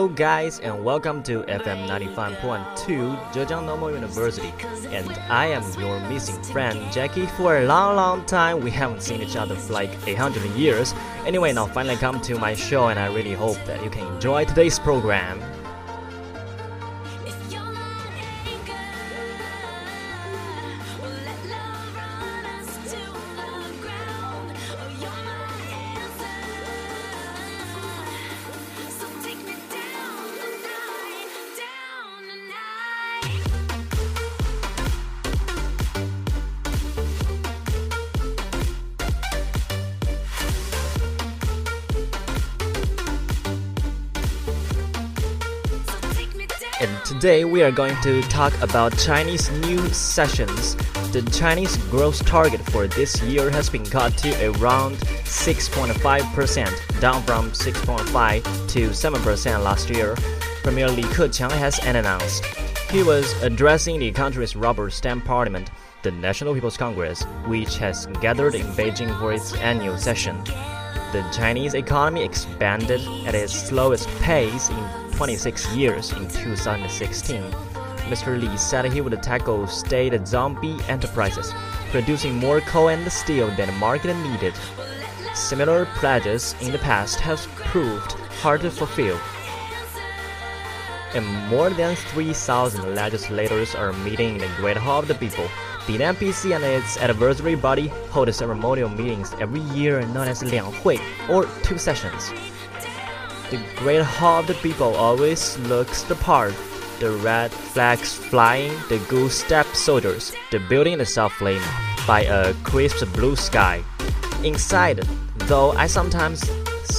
Hello, guys, and welcome to FM 95.2 Zhejiang Normal University. And I am your missing friend, Jackie. For a long, long time, we haven't seen each other for like 800 years. Anyway, now finally come to my show, and I really hope that you can enjoy today's program. We are going to talk about Chinese new sessions. The Chinese growth target for this year has been cut to around 6.5%, down from 6.5 to 7% last year. Premier Li Keqiang has announced. He was addressing the country's rubber stamp parliament, the National People's Congress, which has gathered in Beijing for its annual session. The Chinese economy expanded at its slowest pace in 26 years in 2016. Mr. Li said he would tackle state zombie enterprises, producing more coal and steel than the market needed. Similar pledges in the past have proved hard to fulfill. And more than 3,000 legislators are meeting in the Great Hall of the People. The NPC and its advisory body hold ceremonial meetings every year known as Liang Hui, or two sessions. The Great Hall of the People always looks the part. The red flags flying, the goose step soldiers, the building itself flamed by a crisp blue sky. Inside, though, I sometimes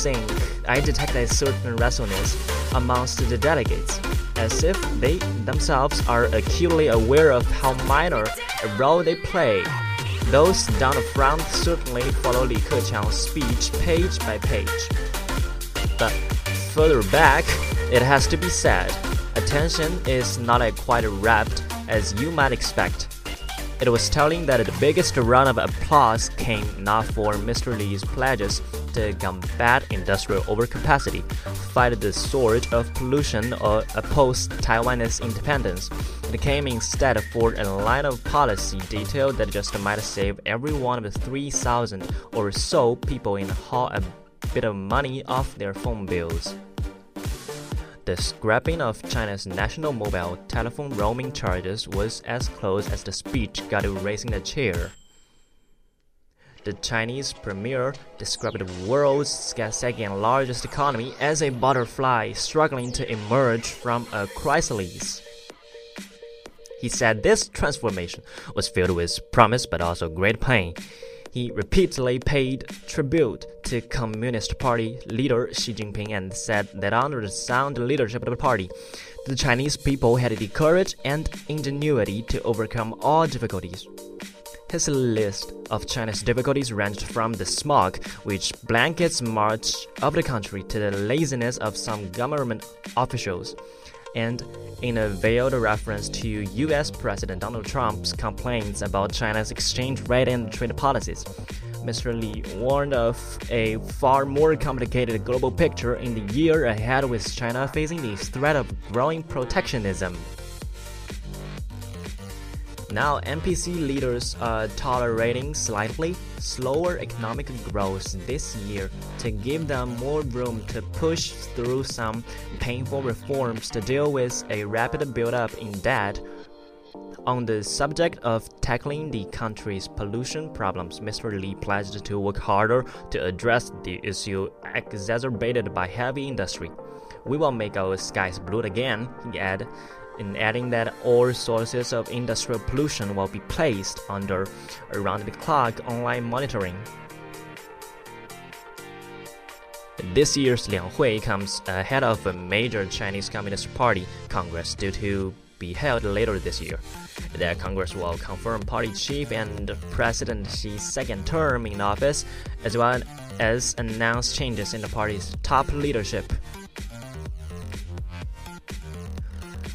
think I detect a certain restlessness amongst the delegates, as if they themselves are acutely aware of how minor a role they play. Those down the front certainly follow Li Keqiang's speech page by page. But further back, it has to be said, attention is not quite rapt as you might expect. It was telling that the biggest round of applause came not for Mr. Li's pledges to combat industrial overcapacity, fight the scourge of pollution, or oppose Taiwanese independence. It came instead for a line of policy detail that just might save every one of the 3,000 or so people in the hall bit of money off their phone bills. The scrapping of China's national mobile telephone roaming charges was as close as the speech got to raising the chair. The Chinese premier described the world's second largest economy as a butterfly struggling to emerge from a chrysalis. He said this transformation was filled with promise but also great pain. He repeatedly paid tribute to Communist Party leader Xi Jinping and said that under the sound leadership of the party, the Chinese people had the courage and ingenuity to overcome all difficulties. His list of China's difficulties ranged from the smog, which blankets much of the country, to the laziness of some government officials. And in a veiled reference to US President Donald Trump's complaints about China's exchange rate and trade policies, Mr. Li warned of a far more complicated global picture in the year ahead with China facing the threat of growing protectionism. Now, NPC leaders are tolerating slightly slower economic growth this year to give them more room to push through some painful reforms to deal with a rapid buildup in debt. On the subject of tackling the country's pollution problems, Mr. Li pledged to work harder to address the issue exacerbated by heavy industry. We will make our skies blue again, he added in adding that all sources of industrial pollution will be placed under around the clock online monitoring. This year's Liang Hui comes ahead of a major Chinese Communist Party Congress due to be held later this year. The Congress will confirm party chief and President Xi's second term in office, as well as announce changes in the party's top leadership.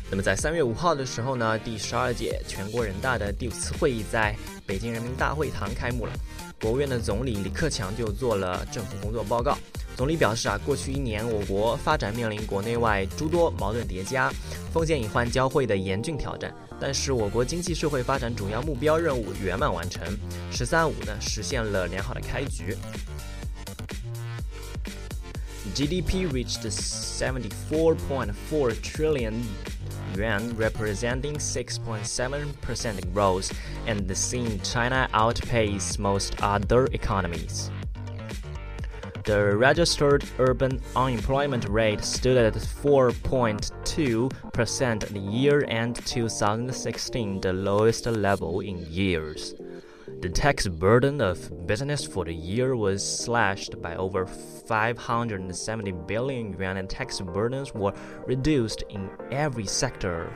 那么在三月五号的时候呢，第十二届全国人大的第五次会议在北京人民大会堂开幕了。国务院的总理李克强就做了政府工作报告。总理表示啊，过去一年我国发展面临国内外诸多矛盾叠加、风险隐患交汇的严峻挑战，但是我国经济社会发展主要目标任务圆满完成，“十三五”呢实现了良好的开局。GDP reached 74.4 trillion yuan, representing 6.7% growth, and seeing China outpace most other economies. The registered urban unemployment rate stood at 4.2% at the year end 2016, the lowest level in years. The tax burden of business for the year was slashed by over 570 billion yuan, and tax burdens were reduced in every sector.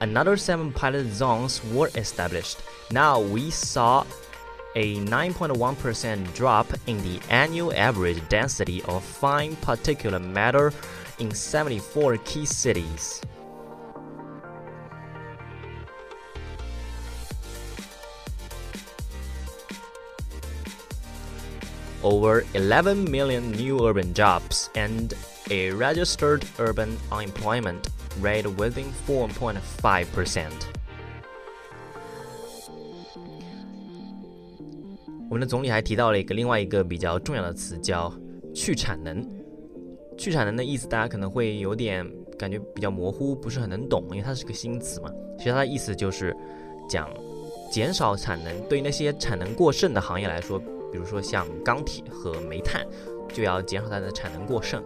Another seven pilot zones were established. Now we saw a 9.1% drop in the annual average density of fine particulate matter in 74 key cities. Over 11 million new urban jobs and a registered urban unemployment rate within 4.5%. 我们的总理还提到了一个另外一个比较重要的词，叫去产能。去产能的意思，大家可能会有点感觉比较模糊，不是很能懂，因为它是个新词嘛。其实它的意思就是讲减少产能，对于那些产能过剩的行业来说。比如说像钢铁和煤炭，就要减少它的产能过剩。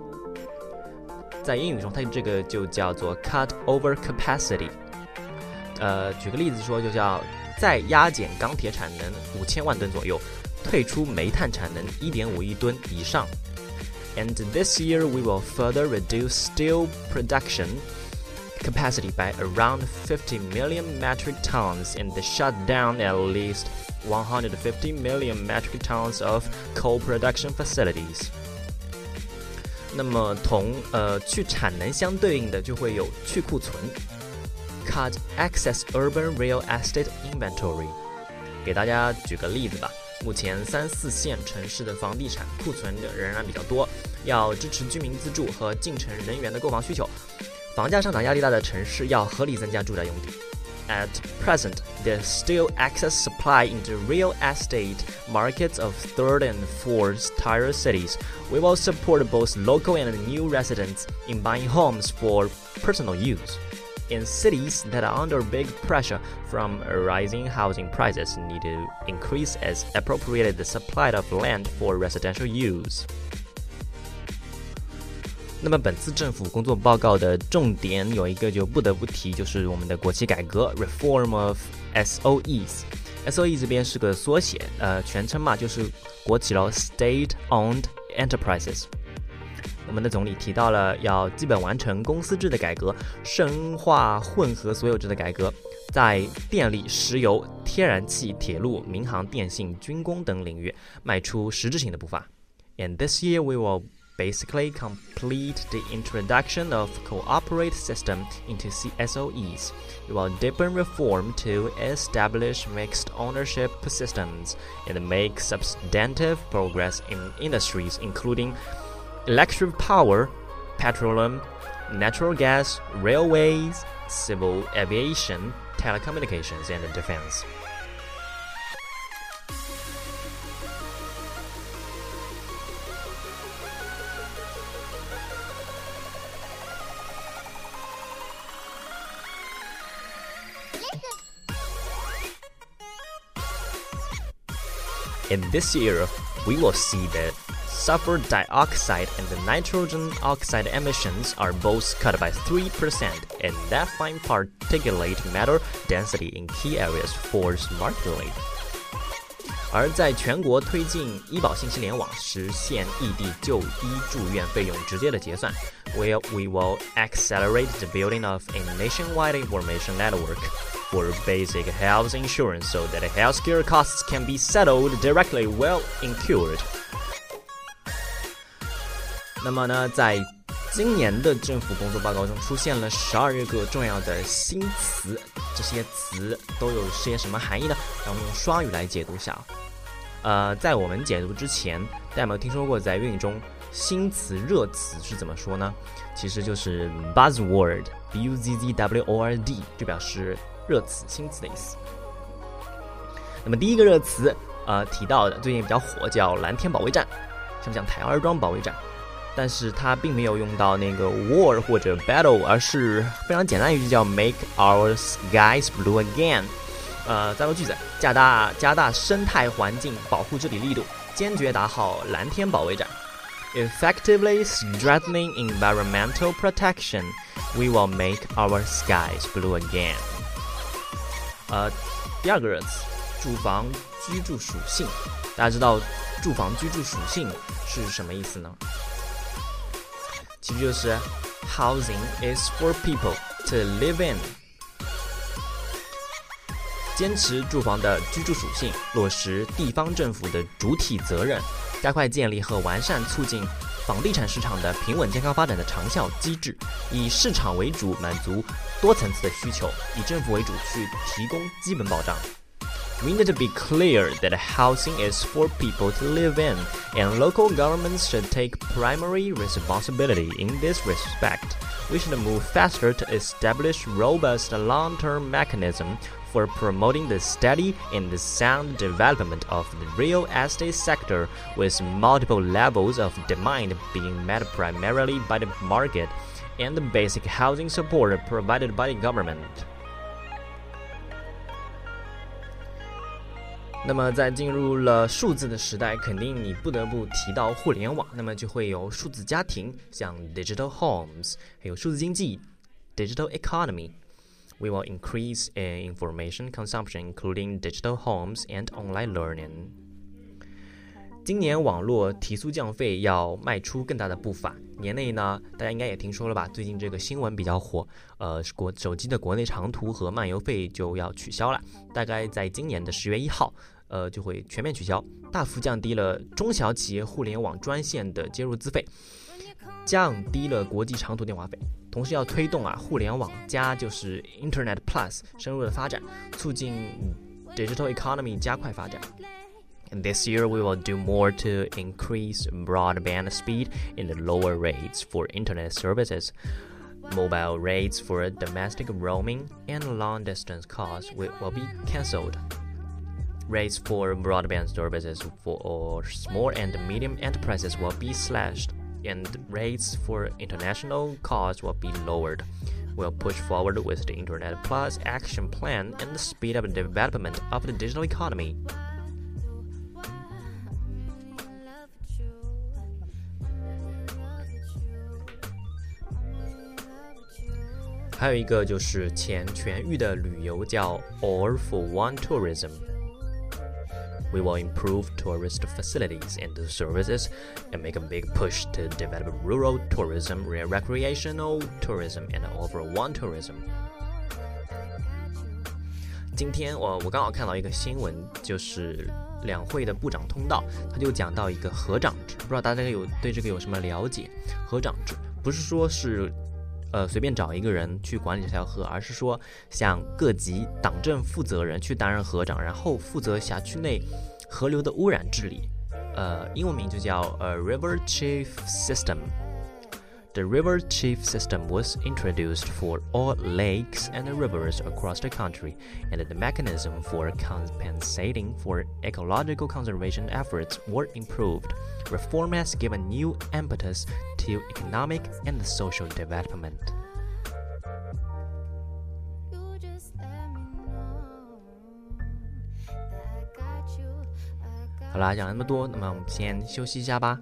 在英语中，它这个就叫做 cut over capacity。呃，举个例子说，就叫再压减钢铁产能五千万吨左右，退出煤炭产能一点五亿吨以上。And this year we will further reduce steel production capacity by around 50 million metric tons and shut down at least 150 million metric tons of coal production facilities。那么同呃去产能相对应的就会有去库存，cut excess urban real estate inventory。给大家举个例子吧，目前三四线城市的房地产库存的仍然比较多，要支持居民自住和进城人员的购房需求， 房价上涨压力大的城市要合理增加住宅用地。At present, there's still excess supply in the real estate markets of third and fourth tier cities. We will support both local and new residents in buying homes for personal use. In cities that are under big pressure from rising housing prices, need to increase as appropriated the supply of land for residential use. 那么本次政府工作报告的重点有一个就不得不提，就是我们的国企改革 （Reform of SOEs）。SOE 这边是个缩写，呃，全称嘛就是国企喽 （State-owned Enterprises）。我们的总理提到了要基本完成公司制的改革，深化混合所有制的改革，在电力、石油、天然气、铁路、民航、电信、军工等领域迈出实质性的步伐。And this year we will basically complete the introduction of cooperate system into CSOEs. It will deepen reform to establish mixed ownership systems and make substantive progress in industries including electric power, petroleum, natural gas, railways, civil aviation, telecommunications, and defense. In this year, we will see that sulfur dioxide and the nitrogen oxide emissions are both cut by 3%, and that fine particulate matter density in key areas falls markedly. 而在全国推进医保信息联网，实现异地就医住院费用直接的结算，where we will accelerate the building of a nationwide information network For basic health insurance so that healthcare costs can be settled directly while incurred. 那么呢，在今年的政府工作报告中出现了十二个重要的新词，这些词都有些什么含义呢？让我们用双语来解读一下。呃，在我们解读之前，大家有没有听说过在英语中新词热词是怎么说呢？其实就是 buzzword，b u z z w o r d，就表示热词、新词的意思。那么第一个热词，呃，提到的最近比较火，叫蓝天保卫战，像讲台儿庄保卫战。但是它并没有用到那个 war 或者 battle，而是非常简单一句叫 make our skies blue again。呃，再说句子，加大加大生态环境保护治理力度，坚决打好蓝天保卫战。Effectively strengthening environmental protection, we will make our skies blue again。呃，第二个热词，住房居住属性。大家知道住房居住属性是什么意思呢？其实就是 housing is for people to live in。坚持住房的居住属性，落实地方政府的主体责任，加快建立和完善促进房地产市场的平稳健康发展的长效机制，以市场为主满足多层次的需求，以政府为主去提供基本保障。We need to be clear that housing is for people to live in, and local governments should take primary responsibility in this respect. We should move faster to establish robust long-term mechanism for promoting the steady and sound development of the real estate sector with multiple levels of demand being met primarily by the market and the basic housing support provided by the government. 那么，在进入了数字的时代，肯定你不得不提到互联网，那么就会有数字家庭，像 digital homes，还有数字经济 digital economy。 We will increase in information consumption, including digital homes and online learning. 今年网络提速降费要迈出更大的步伐。年内呢，大家应该也听说了吧？最近这个新闻比较火，呃，国手机的国内长途和漫游费就要取消了，大概在今年的十月一号，呃，就会全面取消，大幅降低了中小企业互联网专线的接入资费，降低了国际长途电话费。同时要推动啊，互联网加就是 Internet Plus 深入的发展，促进 digital economy 加快发展。And this year, we will do more to increase broadband speed and lower rates for internet services. Mobile rates for domestic roaming and long distance calls will, will be cancelled. Rates for broadband services for small and medium enterprises will be slashed, and rates for international calls will be lowered. We'll push forward with the Internet Plus action plan and speed up the development of the digital economy. All for One Tourism。we will improve tourist facilities and services and make a big push to develop rural tourism, recreational tourism, and overall one tourism. 今天我我刚好看到一个新闻，就是两会的部长通道，他就讲到一个河长制，不知道大家有对这个有什么了解？河长制不是说是呃随便找一个人去管理这条河，而是说向各级党政负责人去担任河长，然后负责辖区内河流的污染治理。呃，英文名就叫呃 River Chief System。The River Chief system was introduced for all lakes and rivers across the country, and the mechanism for compensating for ecological conservation efforts were improved. Reform has given new impetus to economic and social development. You just let me know that I got you, I got 好啦，讲了那么多，那么我们先休息一下吧。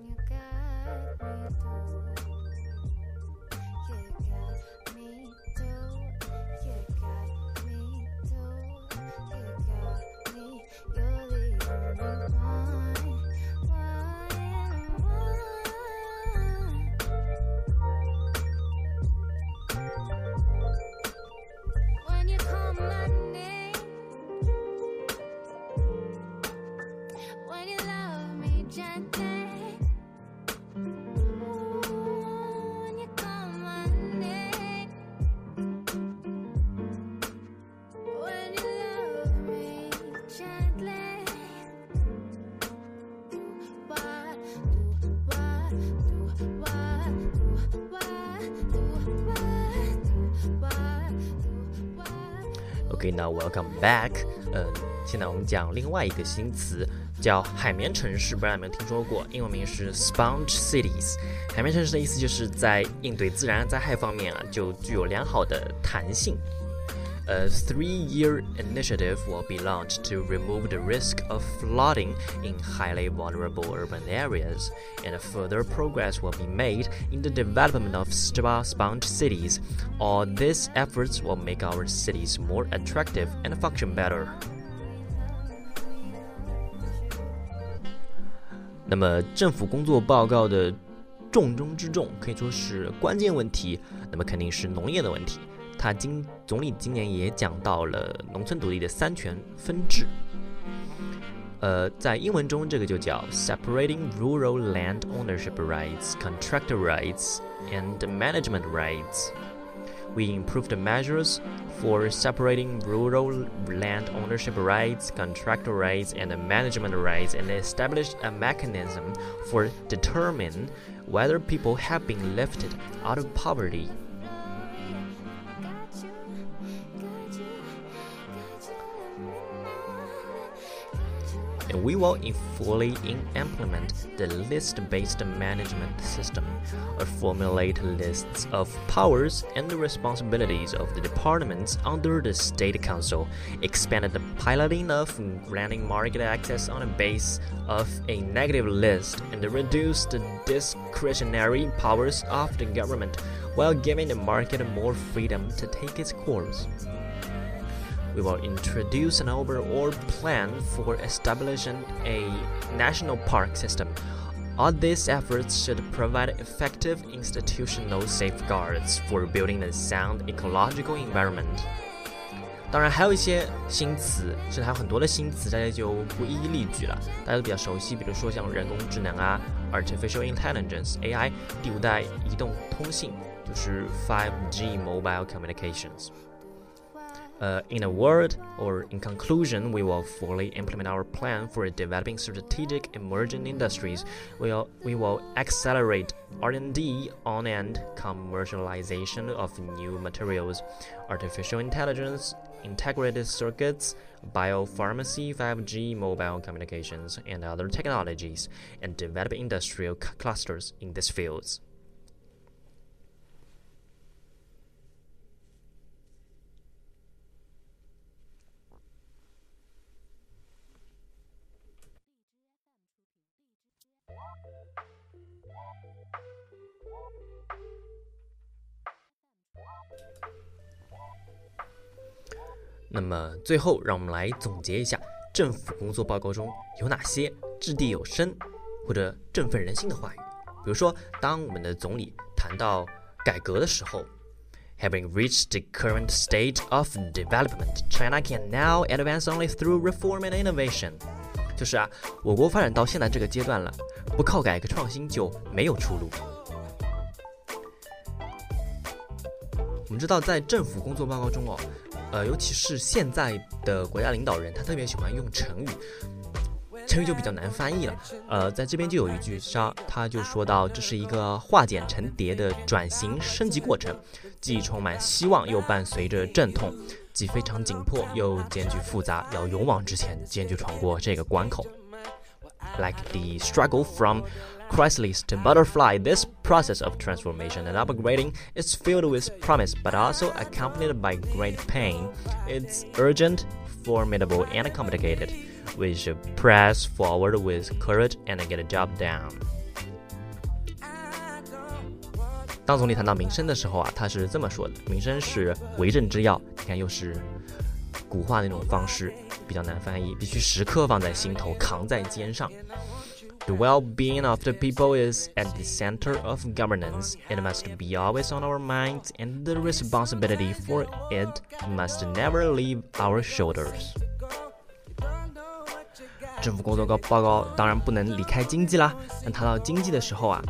OK，那 welcome back。嗯，现在我们讲另外一个新词，叫海绵城市。不知道有没有听说过？英文名是 Sponge Cities。海绵城市的意思就是在应对自然灾害方面啊，就具有良好的弹性。A three-year initiative will be launched to remove the risk of flooding in highly vulnerable urban areas, and further progress will be made in the development of sponge cities. All these efforts will make our cities more attractive and function better. 那么，政府工作报告的重中之重，可以说是关键问题，那么肯定是农业的问题。 他今总理今年也讲到了农村土地的三权分置。呃，在英文中这个就叫 separating rural land ownership rights, contractor rights, and management rights. We improved measures for separating rural land ownership rights, contractor rights, and management rights, and established a mechanism for determining whether people have been lifted out of poverty. and we will fully implement the list-based management system, or formulate lists of powers and the responsibilities of the departments under the State Council, expand the piloting of granting market access on a base of a negative list, and reduce the discretionary powers of the government while giving the market more freedom to take its course we will introduce an overall plan for establishing a national park system. All these efforts should provide effective institutional safeguards for building a sound ecological environment. 当然，还有一些新词，甚至还有很多的新词，大家就不一一例举了。大家都比较熟悉，比如说像人工智能啊，artificial intelligence (AI)，第五代移动通信就是 5G mobile communications。 Uh, in a word, or in conclusion, we will fully implement our plan for developing strategic emerging industries. We'll, we will accelerate R&D on and commercialization of new materials, artificial intelligence, integrated circuits, biopharmacy, 5G mobile communications, and other technologies, and develop industrial clusters in these fields. 那么最后，让我们来总结一下政府工作报告中有哪些掷地有声或者振奋人心的话语。比如说，当我们的总理谈到改革的时候，Having reached the current state of development, China can now advance only through reform and innovation。就是啊，我国发展到现在这个阶段了，不靠改革创新就没有出路。我们知道，在政府工作报告中哦。呃，尤其是现在的国家领导人，他特别喜欢用成语，成语就比较难翻译了。呃，在这边就有一句，他他就说到，这是一个化茧成蝶的转型升级过程，既充满希望，又伴随着阵痛，既非常紧迫，又艰巨复杂，要勇往直前，坚决闯过这个关口。Like the struggle from chrysalis to butterfly, this process of transformation and upgrading is filled with promise but also accompanied by great pain. It's urgent, formidable, and complicated. We should press forward with courage and get a job done. 当总理谈到民生的时候啊，他是这么说的：民生是为政之要。你看，又是古话那种方式，比较难翻译，必须时刻放在心头，扛在肩上。 the well-being of the people is at the center of governance. It must be always on our minds, and the responsibility for it must never leave our shoulders. 政府工作报报告当然不能离开经济啦。那谈到经济的时候啊，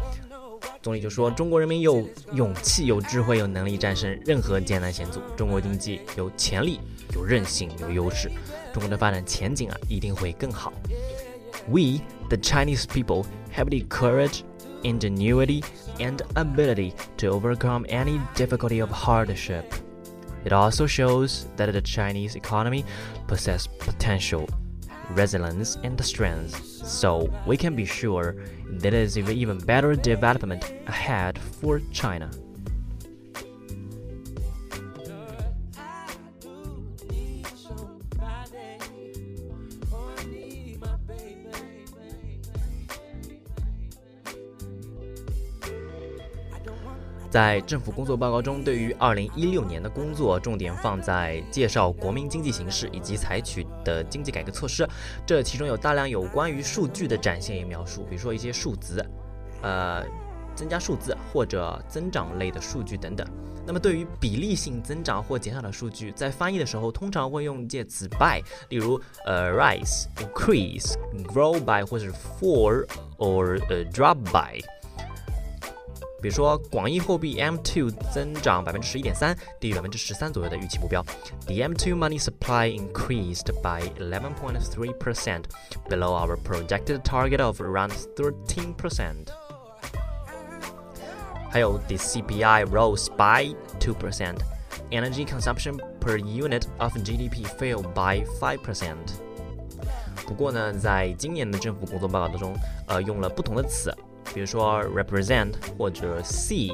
总理就说：“中国人民有勇气、有智慧、有能力战胜任何艰难险阻。中国经济有潜力、有韧性、有优势。中国的发展前景啊，一定会更好。” We, the Chinese people, have the courage, ingenuity, and ability to overcome any difficulty of hardship. It also shows that the Chinese economy possesses potential, resilience, and strength, so we can be sure there is even better development ahead for China. 在政府工作报告中，对于二零一六年的工作重点放在介绍国民经济形势以及采取的经济改革措施。这其中有大量有关于数据的展现与描述，比如说一些数字，呃，增加数字或者增长类的数据等等。那么对于比例性增长或减少的数据，在翻译的时候通常会用介词 by，例如呃 rise、increase、grow by 或者 fall or 呃 drop by。比如说，广义货币 M2 增长百分之十一点三，低于百分之十三左右的预期目标。The M2 money supply increased by 11.3 percent, below our projected target of around 13 percent. 还有 the CPI rose by 2 percent. Energy consumption per unit of GDP fell by 5 percent. 不过呢，在今年的政府工作报告当中，呃，用了不同的词。 比如说 represent 或者 see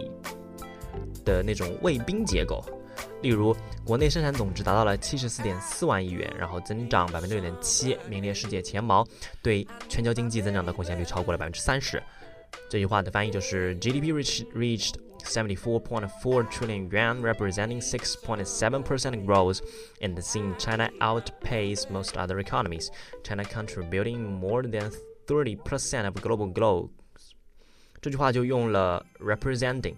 的那种卫兵结构，例如国内生产总值达到了七十四点四万亿元，然后增长百分之六点七，名列世界前茅，对全球经济增长的贡献率超过了百分之三十。这句话的翻译就是 GDP reached reached seventy four point four trillion yuan, representing six point seven percent growth, and seeing China outpace most other economies. China contributing more than thirty percent of global growth. 这句话就用了 representing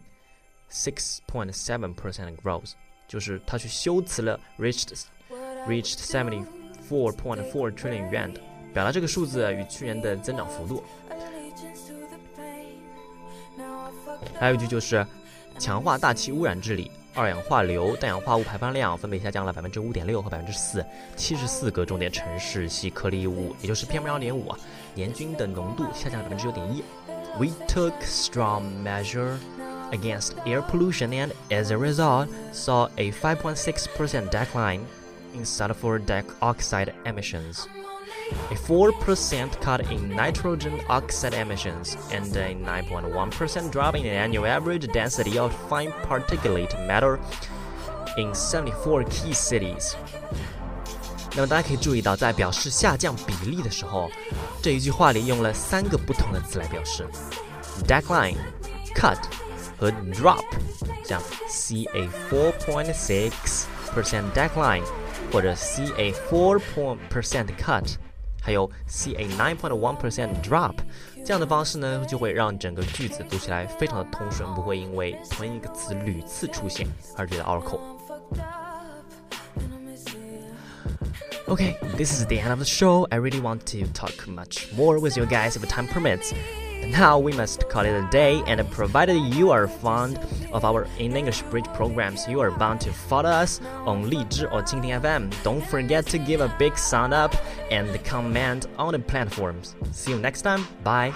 six point seven percent growth，就是他去修辞了 reached reached seventy four point four trillion yuan，表达这个数字与去年的增长幅度。还有一句就是强化大气污染治理，二氧化硫、氮氧化物排放量分别下降了百分之五点六和百分之四，七十四个重点城市细颗粒物，也就是 PM 二点五，年均的浓度下降了百分之九点一。We took strong measure against air pollution and as a result saw a 5.6% decline in sulfur dioxide emissions, a 4% cut in nitrogen oxide emissions, and a 9.1% drop in the annual average density of fine particulate matter in 74 key cities. 那么大家可以注意到，在表示下降比例的时候，这一句话里用了三个不同的词来表示：decline、cut 和 drop。像 see a four point six percent decline，或者 see a four point percent cut，还有 see a nine point one percent drop。这样的方式呢，就会让整个句子读起来非常的通顺，不会因为同一个词屡次出现而觉得拗口。Okay, this is the end of the show. I really want to talk much more with you guys if time permits. Now we must call it a day, and provided you are fond of our in English bridge programs, you are bound to follow us on Lizhi or Qingting FM. Don't forget to give a big sound up and comment on the platforms. See you next time. Bye.